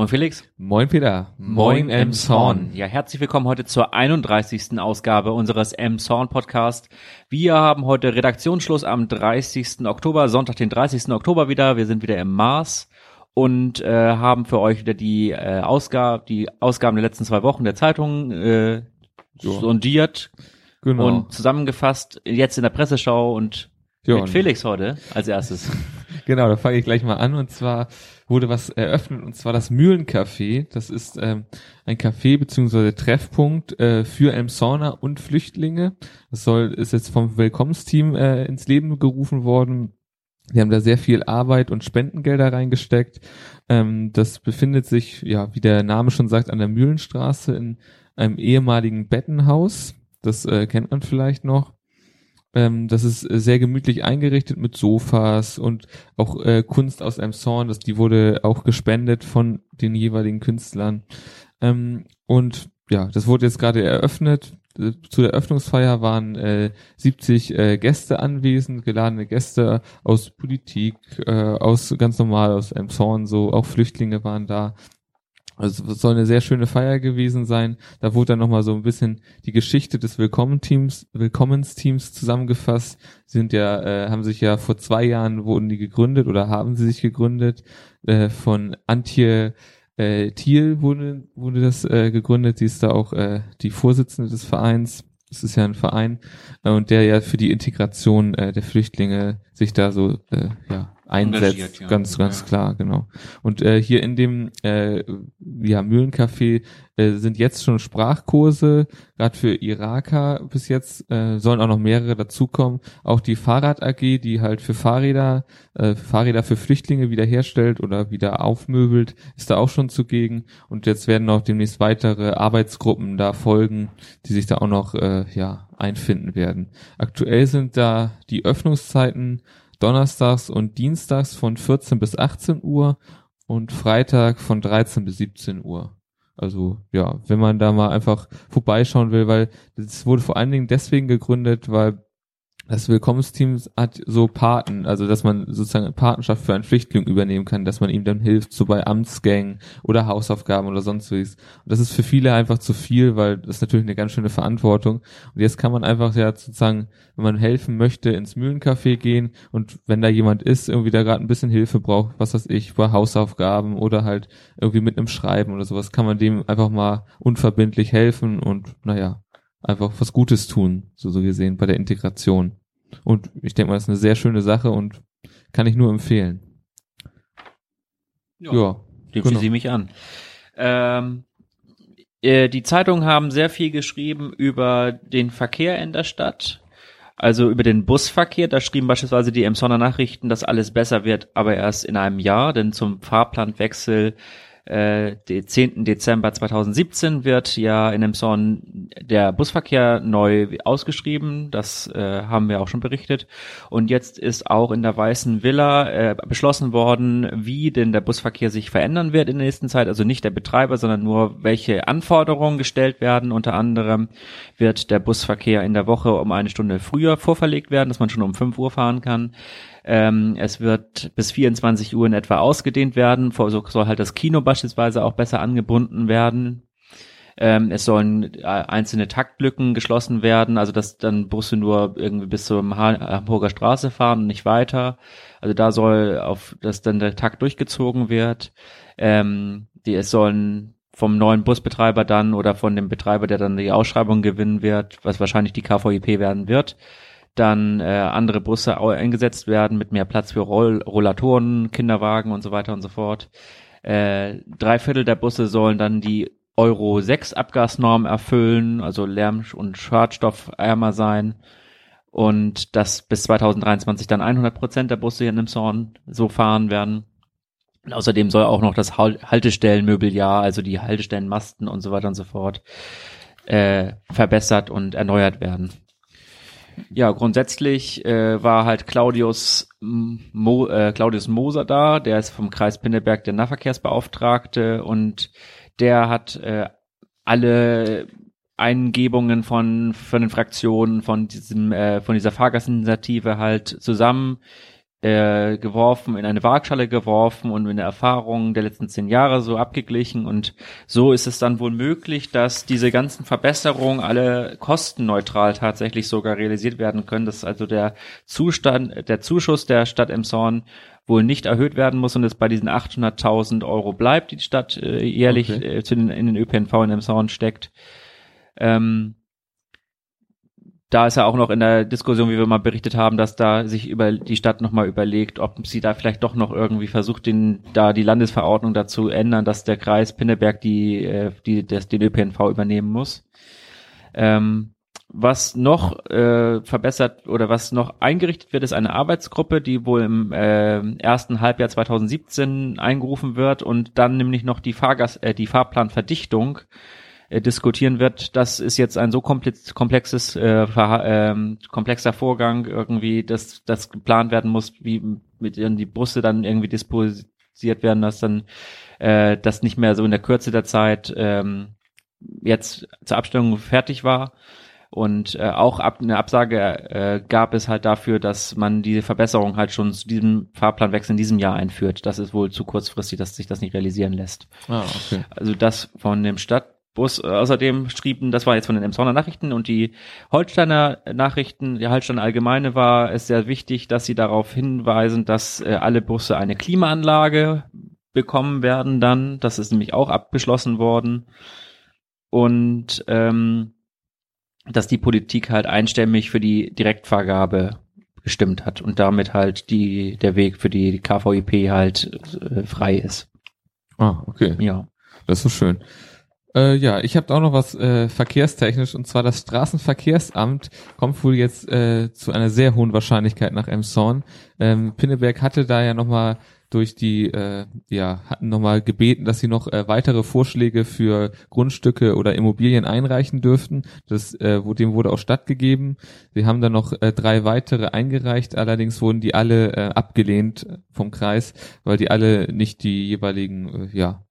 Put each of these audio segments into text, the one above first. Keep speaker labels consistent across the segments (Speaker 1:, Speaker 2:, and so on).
Speaker 1: Moin Felix.
Speaker 2: Moin Peter.
Speaker 1: Moin Emshorn. Ja, herzlich willkommen heute zur 31. Ausgabe unseres Emshorn Podcast. Wir haben heute Redaktionsschluss am 30. Oktober, Sonntag den 30. Oktober wieder. Wir sind wieder im Mars und äh, haben für euch wieder die äh, Ausgabe, die Ausgaben der letzten zwei Wochen der Zeitung äh, sondiert
Speaker 2: Genau.
Speaker 1: und zusammengefasst jetzt in der Presseschau und
Speaker 2: Ja,
Speaker 1: mit
Speaker 2: und-
Speaker 1: Felix heute als erstes.
Speaker 2: Genau, da fange ich gleich mal an. Und zwar wurde was eröffnet, und zwar das Mühlencafé. Das ist ähm, ein Café beziehungsweise Treffpunkt äh, für Elmshorner und Flüchtlinge. Das soll ist jetzt vom Willkommensteam äh, ins Leben gerufen worden. Die haben da sehr viel Arbeit und Spendengelder reingesteckt. Ähm, das befindet sich, ja, wie der Name schon sagt, an der Mühlenstraße in einem ehemaligen Bettenhaus. Das äh, kennt man vielleicht noch. Ähm, das ist äh, sehr gemütlich eingerichtet mit Sofas und auch äh, Kunst aus einem Zorn. Das, die wurde auch gespendet von den jeweiligen Künstlern. Ähm, und ja, das wurde jetzt gerade eröffnet. Äh, Zu der Eröffnungsfeier waren äh, 70 äh, Gäste anwesend, geladene Gäste aus Politik, äh, aus ganz normal aus einem Zorn, so auch Flüchtlinge waren da. Also es soll eine sehr schöne Feier gewesen sein. Da wurde dann nochmal so ein bisschen die Geschichte des Willkommen-Teams, Willkommensteams zusammengefasst. Sie sind ja, äh, haben sich ja vor zwei Jahren wurden die gegründet oder haben sie sich gegründet. Äh, von Antje äh, Thiel wurde, wurde das äh, gegründet. Sie ist da auch äh, die Vorsitzende des Vereins. Es ist ja ein Verein äh, und der ja für die Integration äh, der Flüchtlinge sich da so äh, ja einsetzt,
Speaker 1: ja.
Speaker 2: ganz ganz
Speaker 1: Ja.
Speaker 2: klar, genau. Und äh, hier in dem äh, ja, Mühlencafé äh, sind jetzt schon Sprachkurse, gerade für Iraker bis jetzt, äh, sollen auch noch mehrere dazukommen. Auch die Fahrrad AG, die halt für Fahrräder, äh, Fahrräder für Flüchtlinge wiederherstellt oder wieder aufmöbelt, ist da auch schon zugegen. Und jetzt werden auch demnächst weitere Arbeitsgruppen da folgen, die sich da auch noch äh, ja, einfinden werden. Aktuell sind da die Öffnungszeiten donnerstags und dienstags von 14 bis 18 Uhr und Freitag von 13 bis 17 Uhr. Also ja, wenn man da mal einfach vorbeischauen will, weil das wurde vor allen Dingen deswegen gegründet, weil das Willkommensteam hat so Paten, also dass man sozusagen Patenschaft für einen Flüchtling übernehmen kann, dass man ihm dann hilft, so bei Amtsgängen oder Hausaufgaben oder sonst was. Und das ist für viele einfach zu viel, weil das ist natürlich eine ganz schöne Verantwortung. Und jetzt kann man einfach ja sozusagen, wenn man helfen möchte, ins Mühlencafé gehen und wenn da jemand ist, irgendwie da gerade ein bisschen Hilfe braucht, was weiß ich, bei Hausaufgaben oder halt irgendwie mit einem Schreiben oder sowas, kann man dem einfach mal unverbindlich helfen und naja, einfach was Gutes tun, so, so gesehen, bei der Integration. Und ich denke mal, das ist eine sehr schöne Sache und kann ich nur empfehlen. Ja,
Speaker 1: Dem
Speaker 2: Genau.
Speaker 1: ich mich an. Ähm, äh, die Zeitungen haben sehr viel geschrieben über den Verkehr in der Stadt. Also über den Busverkehr, da schrieben beispielsweise die Emsonner Nachrichten, dass alles besser wird, aber erst in einem Jahr, denn zum Fahrplanwechsel äh, den 10. Dezember 2017 wird ja in Emson der Busverkehr neu ausgeschrieben. Das äh, haben wir auch schon berichtet. Und jetzt ist auch in der Weißen Villa äh, beschlossen worden, wie denn der Busverkehr sich verändern wird in der nächsten Zeit. Also nicht der Betreiber, sondern nur welche Anforderungen gestellt werden. Unter anderem wird der Busverkehr in der Woche um eine Stunde früher vorverlegt werden, dass man schon um 5 Uhr fahren kann. Ähm, es wird bis 24 Uhr in etwa ausgedehnt werden. So soll halt das Kino beispielsweise auch besser angebunden werden. Ähm, es sollen äh, einzelne Taktlücken geschlossen werden, also dass dann Busse nur irgendwie bis zur Ha- Hamburger Straße fahren und nicht weiter. Also da soll auf, dass dann der Takt durchgezogen wird. Ähm, die, es sollen vom neuen Busbetreiber dann oder von dem Betreiber, der dann die Ausschreibung gewinnen wird, was wahrscheinlich die KVIP werden wird, dann äh, andere Busse eingesetzt werden mit mehr Platz für Roll Rollatoren, Kinderwagen und so weiter und so fort. Äh, drei Viertel der Busse sollen dann die Euro 6 Abgasnorm erfüllen, also Lärm- und Schadstoffärmer sein. Und dass bis 2023 dann 100 Prozent der Busse hier in Nimshorn so fahren werden. Und außerdem soll auch noch das Hal- Haltestellenmöbeljahr, also die Haltestellenmasten und so weiter und so fort, äh, verbessert und erneuert werden. Ja, grundsätzlich äh, war halt Claudius, Mo, äh, Claudius Moser da, der ist vom Kreis Pinneberg der Nahverkehrsbeauftragte und der hat äh, alle Eingebungen von von den Fraktionen von diesem äh, von dieser Fahrgastinitiative halt zusammen äh, geworfen, in eine Waagschale geworfen und in der Erfahrung der letzten zehn Jahre so abgeglichen und so ist es dann wohl möglich, dass diese ganzen Verbesserungen alle kostenneutral tatsächlich sogar realisiert werden können, dass also der Zustand, der Zuschuss der Stadt Emshorn wohl nicht erhöht werden muss und es bei diesen 800.000 Euro bleibt, die die Stadt äh, jährlich
Speaker 2: Okay.
Speaker 1: äh, den, in den ÖPNV in Emshorn steckt. Ähm, da ist ja auch noch in der Diskussion, wie wir mal berichtet haben, dass da sich über die Stadt nochmal überlegt, ob sie da vielleicht doch noch irgendwie versucht, den, da die Landesverordnung dazu ändern, dass der Kreis Pinneberg die, äh, die, das, den ÖPNV übernehmen muss. Ähm, was noch äh, verbessert oder was noch eingerichtet wird, ist eine Arbeitsgruppe, die wohl im äh, ersten Halbjahr 2017 eingerufen wird und dann nämlich noch die Fahrgas äh, die Fahrplanverdichtung äh, diskutieren wird. Das ist jetzt ein so komplex, komplexes äh, ähm, komplexer Vorgang irgendwie, dass das geplant werden muss, wie mit die Busse dann irgendwie disposiert werden, dass dann äh, das nicht mehr so in der Kürze der Zeit ähm, jetzt zur Abstimmung fertig war. Und äh, auch ab, eine Absage äh, gab es halt dafür, dass man diese Verbesserung halt schon zu diesem Fahrplanwechsel in diesem Jahr einführt. Das ist wohl zu kurzfristig, dass sich das nicht realisieren lässt.
Speaker 2: Ah, okay.
Speaker 1: Also das von dem Stadtbus. Äh, Außerdem schrieben, das war jetzt von den Emsonner Nachrichten und die Holsteiner Nachrichten, die Holsteiner Allgemeine war es sehr wichtig, dass sie darauf hinweisen, dass äh, alle Busse eine Klimaanlage bekommen werden dann. Das ist nämlich auch abgeschlossen worden. Und ähm, dass die Politik halt einstimmig für die Direktvergabe gestimmt hat und damit halt die der Weg für die KVIP halt äh, frei ist.
Speaker 2: Ah, okay.
Speaker 1: Ja.
Speaker 2: Das ist so schön. Äh, ja, ich habe auch noch was äh, verkehrstechnisch und zwar das Straßenverkehrsamt kommt wohl jetzt äh, zu einer sehr hohen Wahrscheinlichkeit nach Emshorn. Ähm, Pinneberg hatte da ja nochmal durch die, äh, ja, hatten nochmal gebeten, dass sie noch äh, weitere Vorschläge für Grundstücke oder Immobilien einreichen dürften. Das, äh, dem wurde auch stattgegeben. Sie haben dann noch äh, drei weitere eingereicht, allerdings wurden die alle äh, abgelehnt vom Kreis, weil die alle nicht die jeweiligen, äh, ja,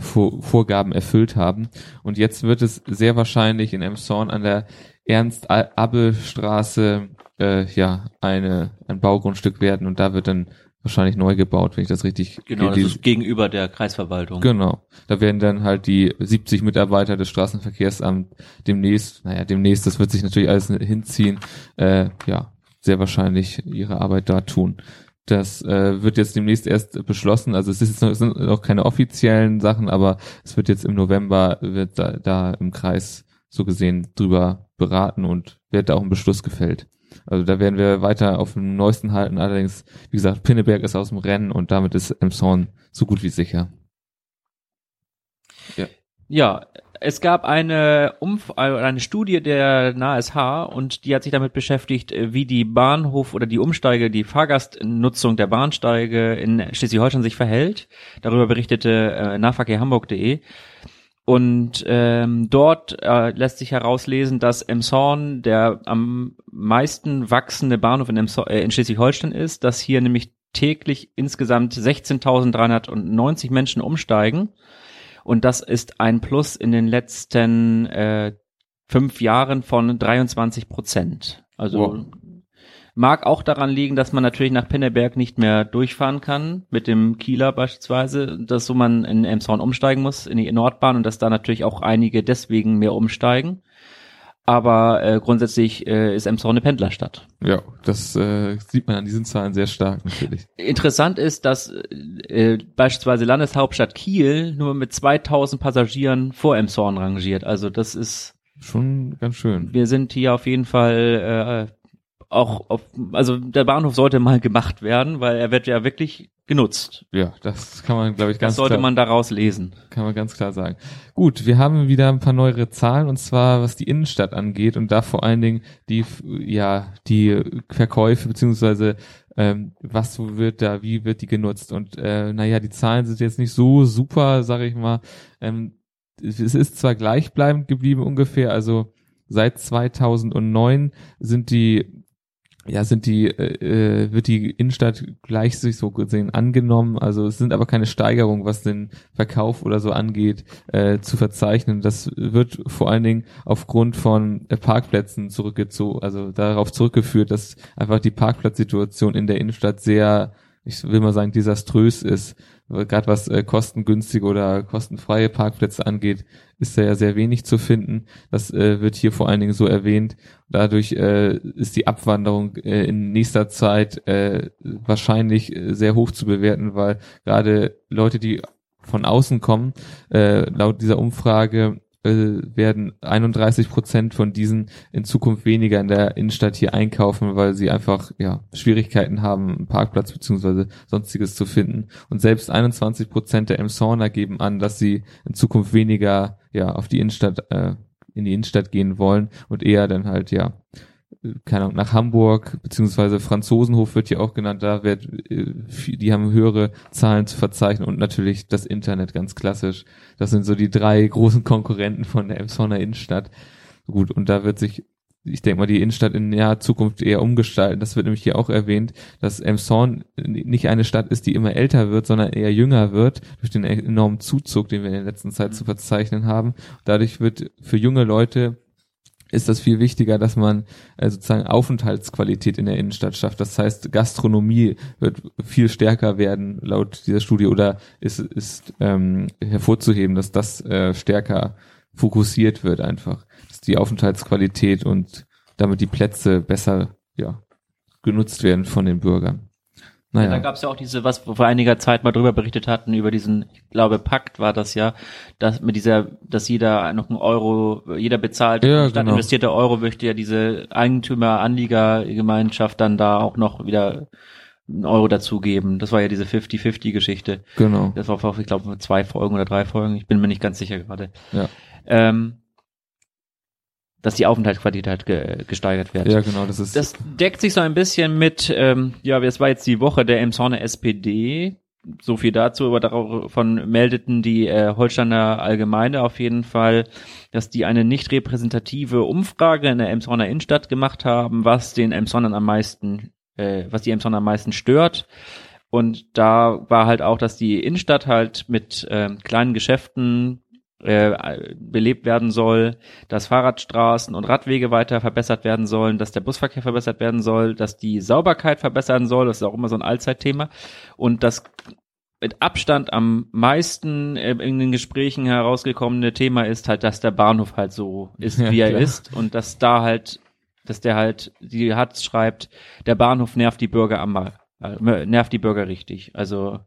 Speaker 2: Vorgaben erfüllt haben. Und jetzt wird es sehr wahrscheinlich in Emshorn an der Ernst-Abbe-Straße äh, ja eine ein Baugrundstück werden und da wird dann wahrscheinlich neu gebaut, wenn ich das richtig
Speaker 1: Genau, das ist gegenüber der Kreisverwaltung.
Speaker 2: Genau. Da werden dann halt die 70 Mitarbeiter des Straßenverkehrsamts demnächst, naja, demnächst, das wird sich natürlich alles hinziehen, äh, ja, sehr wahrscheinlich ihre Arbeit da tun. Das äh, wird jetzt demnächst erst beschlossen. Also es ist jetzt noch, es sind noch keine offiziellen Sachen, aber es wird jetzt im November wird da, da im Kreis so gesehen drüber beraten und wird da auch ein Beschluss gefällt. Also da werden wir weiter auf dem neuesten halten. Allerdings, wie gesagt, Pinneberg ist aus dem Rennen und damit ist Emshorn so gut wie sicher.
Speaker 1: Ja, es gab eine Umf äh, eine Studie der NASH und die hat sich damit beschäftigt, äh, wie die Bahnhof oder die Umsteige, die Fahrgastnutzung der Bahnsteige in Schleswig-Holstein sich verhält. Darüber berichtete äh, Nahverkehrhamburg.de. Und ähm, dort äh, lässt sich herauslesen, dass Emshorn der am meisten wachsende Bahnhof in, äh, in Schleswig-Holstein ist, dass hier nämlich täglich insgesamt 16.390 Menschen umsteigen. Und das ist ein Plus in den letzten äh, fünf Jahren von 23 Prozent. Also
Speaker 2: Wow.
Speaker 1: mag auch daran liegen, dass man natürlich nach Pinneberg nicht mehr durchfahren kann, mit dem Kieler beispielsweise, dass so man in Emshorn umsteigen muss, in die Nordbahn und dass da natürlich auch einige deswegen mehr umsteigen. Aber äh, grundsätzlich äh, ist Emshorn eine Pendlerstadt.
Speaker 2: Ja, das äh, sieht man an diesen Zahlen sehr stark natürlich.
Speaker 1: Interessant ist, dass äh, beispielsweise Landeshauptstadt Kiel nur mit 2000 Passagieren vor Emshorn rangiert. Also das ist,
Speaker 2: Schon ganz schön.
Speaker 1: wir sind hier auf jeden Fall äh, auch auf, also der Bahnhof sollte mal gemacht werden, weil er wird ja wirklich genutzt.
Speaker 2: Ja, das kann man, glaube ich, ganz
Speaker 1: Das sollte
Speaker 2: klar,
Speaker 1: man daraus lesen.
Speaker 2: kann man ganz klar sagen. Gut, wir haben wieder ein paar neuere Zahlen und zwar was die Innenstadt angeht und da vor allen Dingen die, ja, die Verkäufe beziehungsweise ähm, was wird da, wie wird die genutzt und äh, naja, die Zahlen sind jetzt nicht so super, sage ich mal. Ähm, es ist zwar gleichbleibend geblieben ungefähr, also seit 2009 sind die ja, sind die, äh, äh, wird die Innenstadt gleich sich so gesehen angenommen. Also es sind aber keine Steigerungen, was den Verkauf oder so angeht, äh, zu verzeichnen. Das wird vor allen Dingen aufgrund von äh, Parkplätzen zurückgezogen, also darauf zurückgeführt, dass einfach die Parkplatzsituation in der Innenstadt sehr, ich will mal sagen, desaströs ist gerade was äh, kostengünstige oder kostenfreie Parkplätze angeht, ist da ja sehr wenig zu finden. Das äh, wird hier vor allen Dingen so erwähnt. Dadurch äh, ist die Abwanderung äh, in nächster Zeit äh, wahrscheinlich äh, sehr hoch zu bewerten, weil gerade Leute, die von außen kommen, äh, laut dieser Umfrage werden 31 Prozent von diesen in Zukunft weniger in der Innenstadt hier einkaufen, weil sie einfach ja Schwierigkeiten haben, einen Parkplatz beziehungsweise sonstiges zu finden. Und selbst 21 Prozent der Emsorner geben an, dass sie in Zukunft weniger ja auf die Innenstadt äh, in die Innenstadt gehen wollen und eher dann halt ja keine Ahnung, nach Hamburg, beziehungsweise Franzosenhof wird hier auch genannt, da wird, äh, die haben höhere Zahlen zu verzeichnen und natürlich das Internet ganz klassisch. Das sind so die drei großen Konkurrenten von der Emsonner Innenstadt. Gut, und da wird sich, ich denke mal, die Innenstadt in naher Zukunft eher umgestalten. Das wird nämlich hier auch erwähnt, dass Emshorn nicht eine Stadt ist, die immer älter wird, sondern eher jünger wird, durch den enormen Zuzug, den wir in der letzten Zeit zu verzeichnen haben. Dadurch wird für junge Leute ist das viel wichtiger, dass man äh, sozusagen Aufenthaltsqualität in der Innenstadt schafft. Das heißt, Gastronomie wird viel stärker werden laut dieser Studie oder ist, ist ähm, hervorzuheben, dass das äh, stärker fokussiert wird einfach. Dass die Aufenthaltsqualität und damit die Plätze besser ja, genutzt werden von den Bürgern.
Speaker 1: Naja. Ja, da gab es ja auch diese, was wir vor einiger Zeit mal drüber berichtet hatten, über diesen, ich glaube, Pakt war das ja, dass mit dieser, dass jeder noch einen Euro, jeder bezahlt,
Speaker 2: ja, statt
Speaker 1: genau. investierte Euro möchte ja diese Eigentümer-Anlieger-Gemeinschaft dann da auch noch wieder einen Euro dazugeben. Das war ja diese 50-50-Geschichte.
Speaker 2: Genau.
Speaker 1: Das war vor, ich glaube, zwei Folgen oder drei Folgen. Ich bin mir nicht ganz sicher gerade.
Speaker 2: Ja.
Speaker 1: Ähm, dass die Aufenthaltsqualität halt ge gesteigert wird.
Speaker 2: Ja, genau, das ist.
Speaker 1: Das deckt sich so ein bisschen mit, ähm, ja, es war jetzt die Woche der Emsonner SPD. So viel dazu, aber davon meldeten die äh, Holsteiner Allgemeine auf jeden Fall, dass die eine nicht repräsentative Umfrage in der Emsonner Innenstadt gemacht haben, was den Emsonnern am meisten, äh, was die Emsonner am meisten stört. Und da war halt auch, dass die Innenstadt halt mit äh, kleinen Geschäften äh, belebt werden soll, dass Fahrradstraßen und Radwege weiter verbessert werden sollen, dass der Busverkehr verbessert werden soll, dass die Sauberkeit verbessern soll, das ist auch immer so ein Allzeitthema. Und das mit Abstand am meisten äh, in den Gesprächen herausgekommene Thema ist halt, dass der Bahnhof halt so ist, wie ja, er ist. Und dass da halt, dass der halt, die hat schreibt, der Bahnhof nervt die Bürger am äh, nervt die Bürger richtig. Also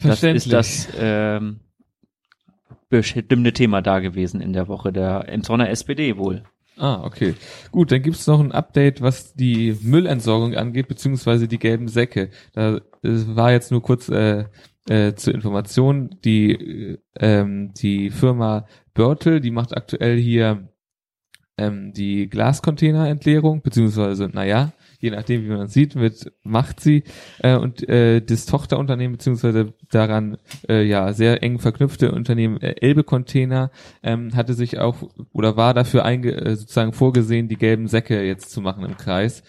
Speaker 1: das ist das ähm, bestimmte Thema da gewesen in der Woche der Emsonner SPD wohl.
Speaker 2: Ah, okay. Gut, dann gibt's noch ein Update, was die Müllentsorgung angeht, beziehungsweise die gelben Säcke. Da war jetzt nur kurz äh, äh, zur Information, die, äh, ähm, die Firma Börtel, die macht aktuell hier ähm, die Glascontainerentleerung, beziehungsweise, naja, je nachdem, wie man sieht, mit macht sie äh, und äh, das Tochterunternehmen beziehungsweise daran äh, ja sehr eng verknüpfte Unternehmen äh, Elbe Container ähm, hatte sich auch oder war dafür einge äh, sozusagen vorgesehen, die gelben Säcke jetzt zu machen im Kreis.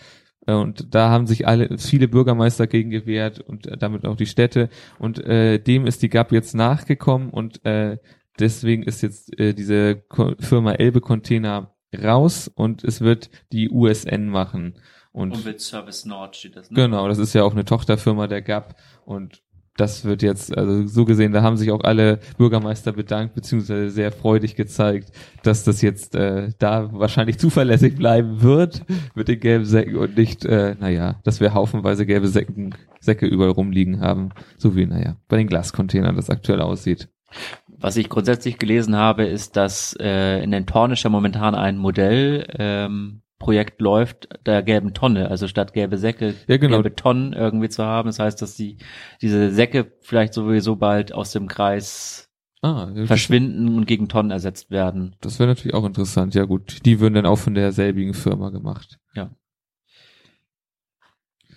Speaker 2: Äh, und da haben sich alle viele Bürgermeister gegen gewehrt und äh, damit auch die Städte. Und äh, dem ist die GAP jetzt nachgekommen und äh, deswegen ist jetzt äh, diese Firma Elbe Container raus und es wird die USN machen. Und
Speaker 1: Umwelt Service Nord steht das.
Speaker 2: Ne? Genau, das ist ja auch eine Tochterfirma der GAP und das wird jetzt, also so gesehen, da haben sich auch alle Bürgermeister bedankt, beziehungsweise sehr freudig gezeigt, dass das jetzt äh, da wahrscheinlich zuverlässig bleiben wird mit den gelben Säcken und nicht, äh, naja, dass wir haufenweise gelbe Säcken, Säcke überall rumliegen haben, so wie, naja, bei den Glascontainern das aktuell aussieht.
Speaker 1: Was ich grundsätzlich gelesen habe, ist, dass äh, in den Tornischer momentan ein Modell ähm, Projekt läuft, der gelben Tonne, also statt gelbe Säcke,
Speaker 2: ja, genau.
Speaker 1: gelbe Tonnen irgendwie zu haben. Das heißt, dass die diese Säcke vielleicht sowieso bald aus dem Kreis ah, verschwinden und gegen Tonnen ersetzt werden.
Speaker 2: Das wäre natürlich auch interessant. Ja gut, die würden dann auch von derselbigen Firma gemacht.
Speaker 1: Ja.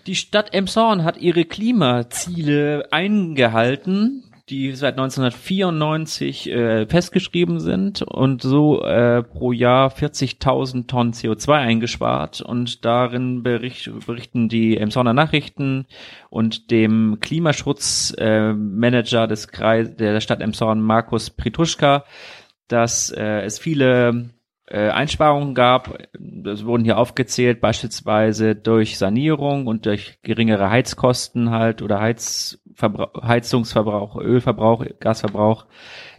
Speaker 1: Die Stadt Emshorn hat ihre Klimaziele eingehalten. Die seit 1994 äh, festgeschrieben sind und so äh, pro Jahr 40.000 Tonnen CO2 eingespart. Und darin bericht, berichten die Emsonner Nachrichten und dem Klimaschutzmanager äh, des Kreis der Stadt Emshorn Markus Prituschka, dass äh, es viele äh, Einsparungen gab. Das wurden hier aufgezählt, beispielsweise durch Sanierung und durch geringere Heizkosten halt oder Heizverbrauch, Heizungsverbrauch, Ölverbrauch, Gasverbrauch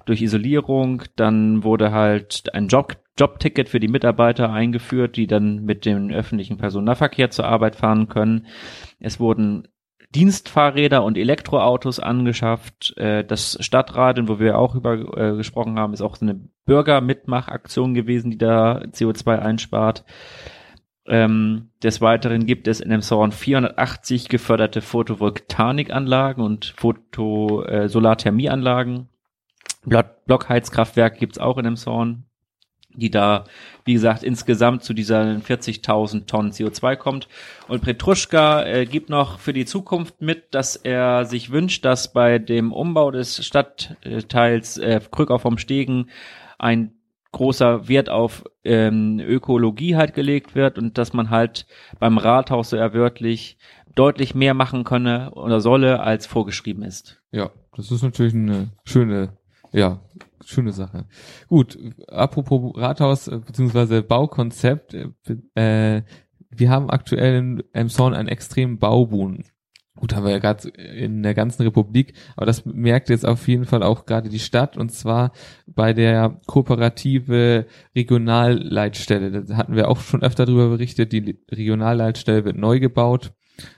Speaker 1: durch Isolierung. Dann wurde halt ein Job, Jobticket für die Mitarbeiter eingeführt, die dann mit dem öffentlichen Personennahverkehr zur Arbeit fahren können. Es wurden Dienstfahrräder und Elektroautos angeschafft. Äh, das Stadtradeln, wo wir auch über äh, gesprochen haben, ist auch so eine Bürgermitmachaktion gewesen, die da CO2 einspart. Ähm, des Weiteren gibt es in dem Zorn 480 geförderte Photovoltaikanlagen und Foto äh, Solarthermieanlagen. Blockheizkraftwerke gibt's auch in dem Zorn die da, wie gesagt, insgesamt zu dieser 40.000 Tonnen CO2 kommt. Und Petruschka äh, gibt noch für die Zukunft mit, dass er sich wünscht, dass bei dem Umbau des Stadtteils äh, Krückau vom Stegen ein großer Wert auf ähm, Ökologie halt gelegt wird und dass man halt beim Rathaus so erwörtlich deutlich mehr machen könne oder solle, als vorgeschrieben ist.
Speaker 2: Ja, das ist natürlich eine schöne ja, schöne Sache. Gut, apropos Rathaus äh, bzw. Baukonzept, äh, wir haben aktuell in Emshorn einen extremen Bauboom. Gut, haben wir ja gerade in der ganzen Republik, aber das merkt jetzt auf jeden Fall auch gerade die Stadt und zwar bei der kooperative Regionalleitstelle. Da hatten wir auch schon öfter darüber berichtet, die Regionalleitstelle wird neu gebaut.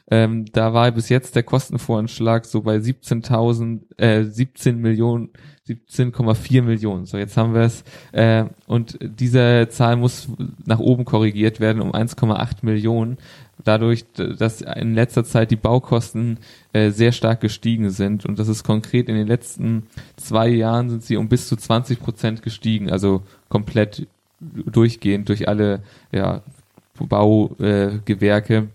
Speaker 2: Ähm, da war bis jetzt der Kostenvoranschlag so bei 17.000, äh, 17 Millionen 17,4 Millionen. So, jetzt haben wir es. Äh, und diese Zahl muss nach oben korrigiert werden um 1,8 Millionen. Dadurch, dass in letzter Zeit die Baukosten äh, sehr stark gestiegen sind. Und das ist konkret in den letzten zwei Jahren sind sie um bis zu 20 Prozent gestiegen. Also komplett durchgehend durch alle ja, Baugewerke. Äh,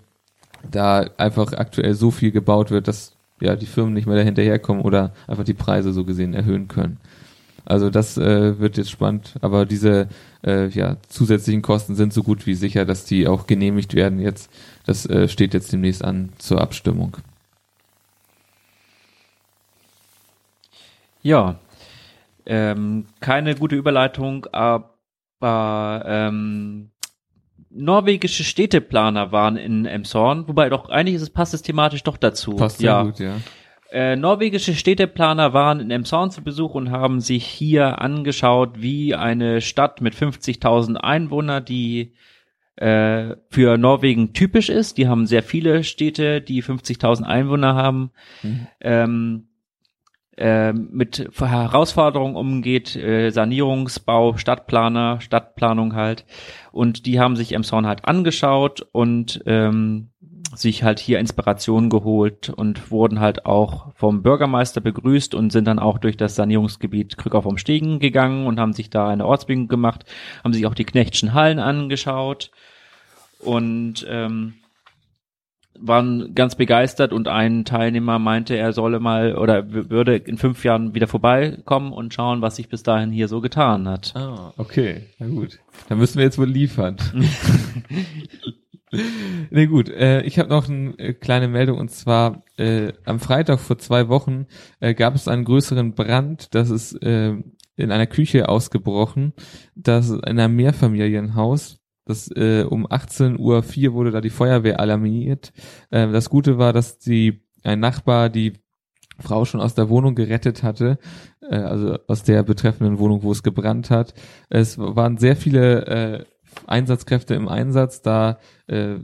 Speaker 2: da einfach aktuell so viel gebaut wird, dass ja die Firmen nicht mehr dahinterherkommen oder einfach die Preise so gesehen erhöhen können. Also das äh, wird jetzt spannend, aber diese äh, ja, zusätzlichen Kosten sind so gut wie sicher, dass die auch genehmigt werden jetzt. Das äh, steht jetzt demnächst an zur Abstimmung.
Speaker 1: Ja, ähm, keine gute Überleitung, aber ähm, norwegische Städteplaner waren in Emshorn, wobei doch eigentlich ist es, passt es thematisch doch dazu.
Speaker 2: Passt sehr ja. gut, ja.
Speaker 1: Äh, norwegische Städteplaner waren in Emshorn zu Besuch und haben sich hier angeschaut, wie eine Stadt mit 50.000 Einwohnern, die äh, für Norwegen typisch ist. Die haben sehr viele Städte, die 50.000 Einwohner haben. Mhm. Ähm, äh, mit Herausforderungen umgeht, äh, Sanierungsbau, Stadtplaner, Stadtplanung halt. Und die haben sich Emshorn halt angeschaut und ähm, sich halt hier Inspiration geholt und wurden halt auch vom Bürgermeister begrüßt und sind dann auch durch das Sanierungsgebiet Krückau vom Stegen gegangen und haben sich da eine Ortsbildung gemacht, haben sich auch die Knechtschen Hallen angeschaut und ähm, waren ganz begeistert und ein Teilnehmer meinte, er solle mal oder würde in fünf Jahren wieder vorbeikommen und schauen, was sich bis dahin hier so getan hat.
Speaker 2: Ah, okay, na gut. Dann müssen wir jetzt wohl liefern. nee, gut. Äh, ich habe noch eine äh, kleine Meldung und zwar äh, am Freitag vor zwei Wochen äh, gab es einen größeren Brand. Das ist äh, in einer Küche ausgebrochen. Das ist in einem Mehrfamilienhaus. Das äh, um 18.04 Uhr wurde da die Feuerwehr alarmiert. Äh, das Gute war, dass die ein Nachbar die Frau schon aus der Wohnung gerettet hatte, äh, also aus der betreffenden Wohnung, wo es gebrannt hat. Es waren sehr viele äh, Einsatzkräfte im Einsatz, da äh,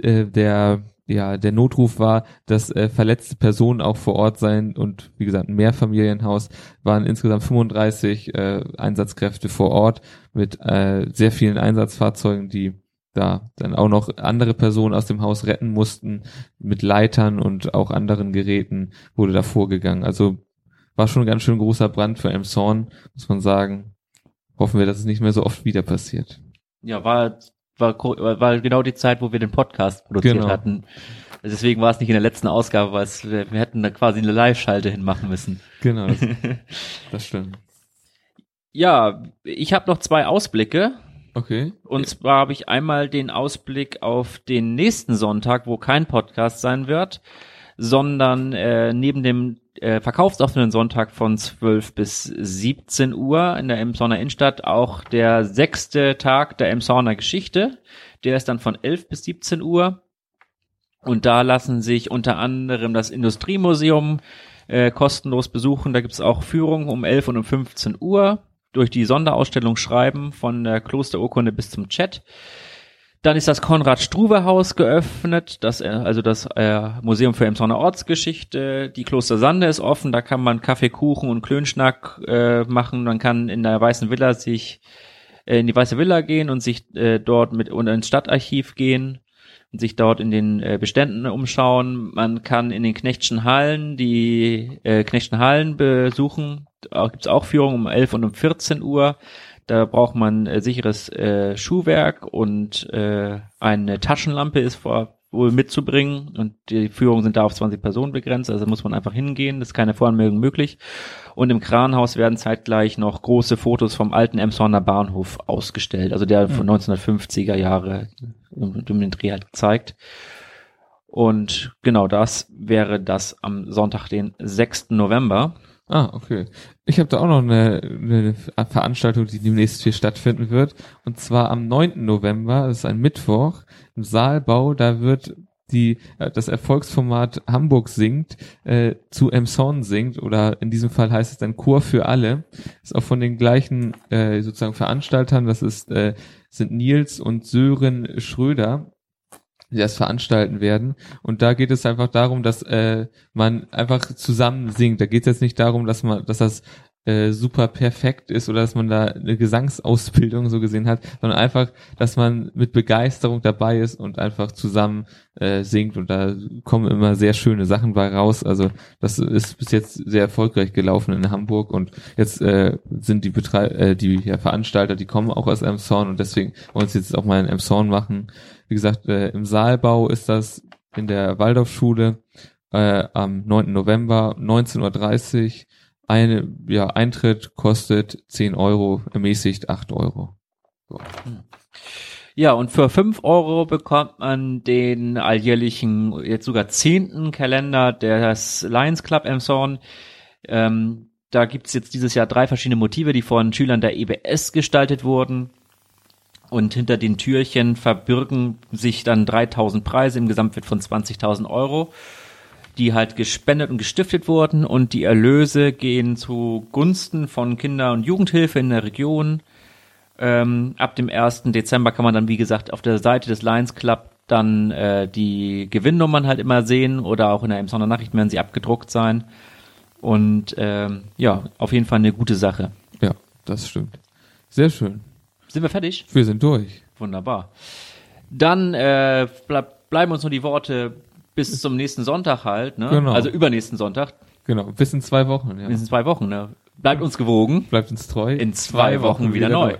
Speaker 2: äh, der ja der Notruf war, dass äh, verletzte Personen auch vor Ort seien und wie gesagt ein Mehrfamilienhaus waren insgesamt 35 äh, Einsatzkräfte vor Ort mit äh, sehr vielen Einsatzfahrzeugen, die da dann auch noch andere Personen aus dem Haus retten mussten mit Leitern und auch anderen Geräten wurde da vorgegangen. Also war schon ein ganz schön großer Brand für Elmshorn, muss man sagen. Hoffen wir, dass es nicht mehr so oft wieder passiert.
Speaker 1: Ja, war war, war genau die Zeit, wo wir den Podcast produziert genau. hatten. Deswegen war es nicht in der letzten Ausgabe, weil es, wir, wir hätten da quasi eine Live-Schalte hinmachen müssen.
Speaker 2: Genau, das, das stimmt.
Speaker 1: Ja, ich habe noch zwei Ausblicke.
Speaker 2: Okay.
Speaker 1: Und zwar habe ich einmal den Ausblick auf den nächsten Sonntag, wo kein Podcast sein wird, sondern äh, neben dem äh, verkaufsoffenen Sonntag von 12 bis 17 Uhr in der Emsonner Innenstadt auch der sechste Tag der Emsonner Geschichte. Der ist dann von 11 bis 17 Uhr. Und da lassen sich unter anderem das Industriemuseum äh, kostenlos besuchen. Da gibt's auch Führungen um 11 und um 15 Uhr durch die Sonderausstellung Schreiben von der Klosterurkunde bis zum Chat. Dann ist das Konrad-Struve-Haus geöffnet, das, äh, also das äh, Museum für Emsonner Ortsgeschichte. Die Kloster Sande ist offen, da kann man Kaffee, Kuchen und Klönschnack äh, machen. Man kann in der Weißen Villa sich äh, in die Weiße Villa gehen und sich äh, dort mit und ins Stadtarchiv gehen und sich dort in den äh, Beständen umschauen. Man kann in den Knechtschen Hallen die äh, Knechtschen Hallen besuchen. Da gibt's auch Führungen um 11 und um 14 Uhr. Da braucht man äh, sicheres äh, Schuhwerk und äh, eine Taschenlampe ist vor, wohl mitzubringen und die Führungen sind da auf 20 Personen begrenzt, also muss man einfach hingehen, das ist keine Voranmeldung möglich. Und im Kranhaus werden zeitgleich noch große Fotos vom alten Emshorner Bahnhof ausgestellt, also der von 1950er Jahre um den Dreh halt gezeigt. Und genau das wäre das am Sonntag, den 6. November.
Speaker 2: Ah, okay. Ich habe da auch noch eine, eine Veranstaltung, die demnächst hier stattfinden wird. Und zwar am 9. November, das ist ein Mittwoch, im Saalbau, da wird die äh, das Erfolgsformat Hamburg singt äh, zu Emson singt oder in diesem Fall heißt es dann Chor für alle ist auch von den gleichen äh, sozusagen Veranstaltern das ist äh, sind Nils und Sören Schröder die das veranstalten werden. Und da geht es einfach darum, dass äh, man einfach zusammen singt. Da geht es jetzt nicht darum, dass man, dass das äh, super perfekt ist oder dass man da eine Gesangsausbildung so gesehen hat, sondern einfach, dass man mit Begeisterung dabei ist und einfach zusammen äh, singt und da kommen immer sehr schöne Sachen bei raus. Also das ist bis jetzt sehr erfolgreich gelaufen in Hamburg und jetzt äh, sind die Betrei äh, die ja, Veranstalter, die kommen auch aus Emshorn und deswegen wollen uns jetzt auch mal in Emshorn machen. Wie gesagt, äh, im Saalbau ist das in der Waldorfschule äh, am 9. November 19.30 Uhr eine, ja, Eintritt kostet 10 Euro, ermäßigt 8 Euro. So.
Speaker 1: Ja, und für 5 Euro bekommt man den alljährlichen, jetzt sogar zehnten Kalender des Lions Club Emshorn. Ähm, da gibt's jetzt dieses Jahr drei verschiedene Motive, die von Schülern der EBS gestaltet wurden. Und hinter den Türchen verbirgen sich dann 3000 Preise im Gesamtwert von 20.000 Euro die halt gespendet und gestiftet wurden und die Erlöse gehen zu Gunsten von Kinder- und Jugendhilfe in der Region. Ähm, ab dem 1. Dezember kann man dann, wie gesagt, auf der Seite des Lions Club dann äh, die Gewinnnummern halt immer sehen oder auch in der Emsonner Nachrichten werden sie abgedruckt sein. Und ähm, ja, auf jeden Fall eine gute Sache.
Speaker 2: Ja, das stimmt. Sehr schön.
Speaker 1: Sind wir fertig?
Speaker 2: Wir sind durch.
Speaker 1: Wunderbar. Dann äh, bleib, bleiben uns nur die Worte bis zum nächsten Sonntag halt, ne?
Speaker 2: Genau.
Speaker 1: Also übernächsten Sonntag.
Speaker 2: Genau, bis in zwei Wochen. Ja.
Speaker 1: Bis in zwei Wochen, ne? Bleibt uns gewogen.
Speaker 2: Bleibt uns treu.
Speaker 1: In zwei, Wochen, wieder, neu.